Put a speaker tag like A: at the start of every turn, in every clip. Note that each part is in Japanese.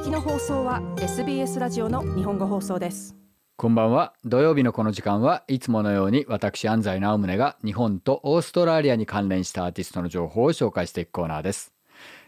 A: 聞きの放送は SBS ラジオの日本語放送です。
B: こんばんは。土曜日のこの時間はいつものように私安西直宗が日本とオーストラリアに関連したアーティストの情報を紹介していくコーナーです、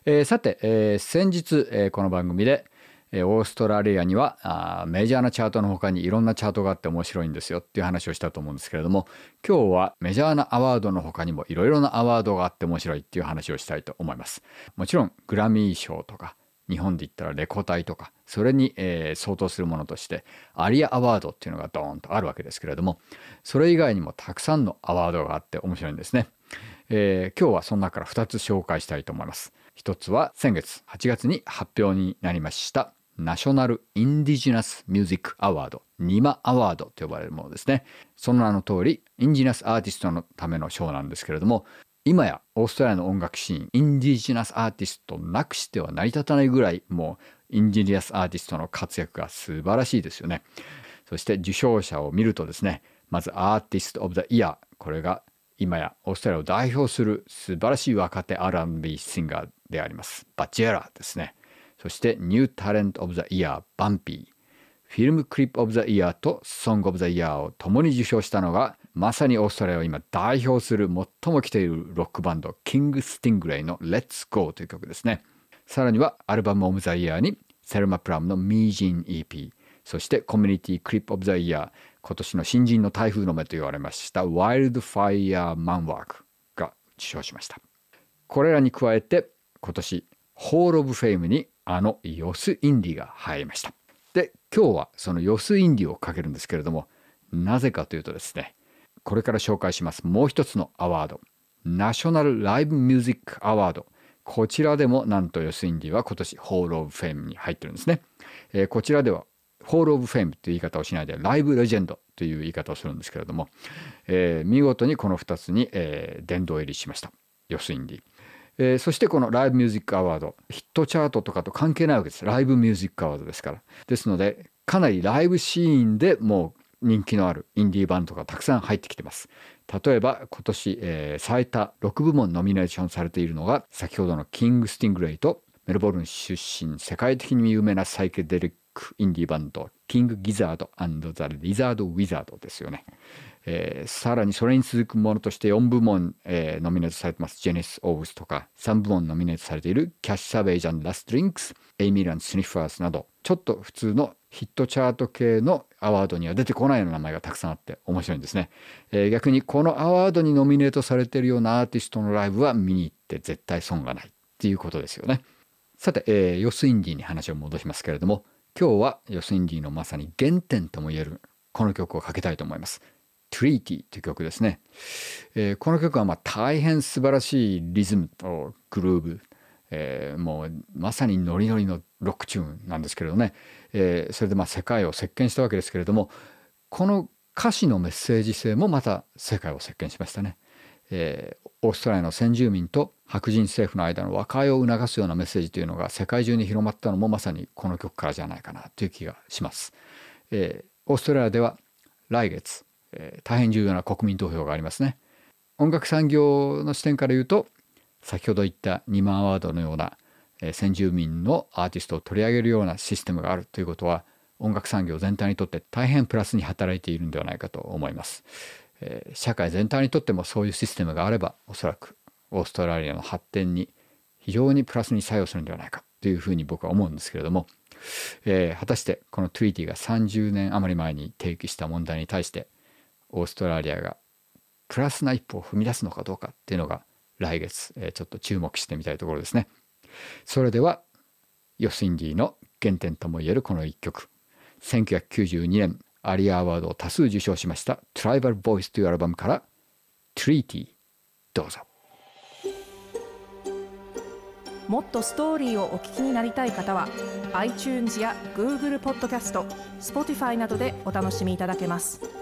B: えー、さて、えー、先日、えー、この番組でオーストラリアにはあメジャーなチャートの他にいろんなチャートがあって面白いんですよっていう話をしたと思うんですけれども今日はメジャーなアワードの他にもいろいろなアワードがあって面白いっていう話をしたいと思います。もちろんグラミー賞とか日本で言ったらレコ大とかそれに、えー、相当するものとしてアリアアワードっていうのがドーンとあるわけですけれどもそれ以外にもたくさんのアワードがあって面白いんですね、えー、今日はその中から2つ紹介したいと思います。一つは先月8月に発表になりましたナショナル・インディジナス・ミュージック・アワードニマアワードと呼ばれるものですね。その名の通りインジナスアーティストのための賞なんですけれども今やオーストラリアの音楽シーン Indigenous アーティストなくしては成り立たないぐらいもう Indigenous アーティストの活躍が素晴らしいですよね。そして受賞者を見るとですねまず Artist of the Year これが今やオーストラリアを代表する素晴らしい若手 R&B シンガーでありますバジェラですね。そして New Talent of the Year バンピー。 Film Clip of the Year と Song of the Year を共に受賞したのがまさにオーストラリアを今代表する最も来ているロックバンドキング・スティングレイの Let's Go という曲ですね。さらには Album of the Year にセルマ・プラムのミージン EP そして Community Clip of the Year 今年の新人の台風の目と言われましたワイルド・ファイヤー・マンワークが受賞しました。これらに加えて今年 Hall of Fame にあのヨス・インディが入りました。で今日はそのヨス・インディをかけるんですけれどもなぜかというとですねこれから紹介します。もう一つのアワード。 National Live Music Award。こちらでもなんとヨスインディは今年 Hall of Fame に入ってるんですね、えー、こちらでは Hall of Fame という言い方をしないで Live Legend という言い方をするんですけれども、えー、見事にこの2つに、えー、殿堂入りしました。ヨスインディ、えー、そしてこの Live Music Award ヒットチャートとかと関係ないわけです。 Live Music Award ですから。ですのでかなりライブシーンでもう人気のあるインディーバンドがたくさん入ってきてます。例えば今年、えー、最多6部門ノミネーションされているのが先ほどのキング・スティングレイとメルボルン出身世界的に有名なサイケデリックインディーバンドキング・ギザードザ・リザード・ウィザードですよね、えー、さらにそれに続くものとして4部門、えー、ノミネートされてます。ジェネス・オーブスとか3部門ノミネートされているキャッシュ・サベージ・アン・ラスト・ドリンクス、エイミル・アン・スニッファーズなどちょっと普通のヒットチャート系のアワードには出てこないような名前がたくさんあって面白いんですね、えー、逆にこのアワードにノミネートされてるようなアーティストのライブは見に行って絶対損がないっていうことですよね。さて、えー、ヨスインディに話を戻しますけれども今日はヨスインディのまさに原点ともいえるこの曲をかけたいと思います。トリーティという曲ですね、えー、この曲はまあ大変素晴らしいリズムとグルーブ。えー、もうまさにノリノリのロックチューンなんですけれどね、えー、それでまあ世界を席巻したわけですけれどもこの歌詞のメッセージ性もまた世界を席巻しましたね。えー、オーストラリアの先住民と白人政府の間の和解を促すようなメッセージというのが世界中に広まったのもまさにこの曲からじゃないかなという気がします。えー、オーストラリアでは来月、えー、大変重要な国民投票がありますね。音楽産業の視点から言うと先ほど言った2万ワードのような、え先住民のアーティストを取り上げるようなシステムがあるということは音楽産業全体にとって大変プラスに働いているんではないかと思います。え社会全体にとってもそういうシステムがあればおそらくオーストラリアの発展に非常にプラスに作用するんではないかというふうに僕は思うんですけれども、えー、果たしてこのトゥリティが30年余り前に提起した問題に対してオーストラリアがプラスな一歩を踏み出すのかどうかっていうのが来月、えー、ちょっと注目してみたいところですね。それではヨスインディの原点ともいえるこの一曲1992年アリアアワードを多数受賞しました「トライバル・ボイス」というアルバムから「Treaty」どうぞ
A: もっとストーリーをお聞きになりたい方は iTunes や Google ポッドキャスト Spotify などでお楽しみいただけます。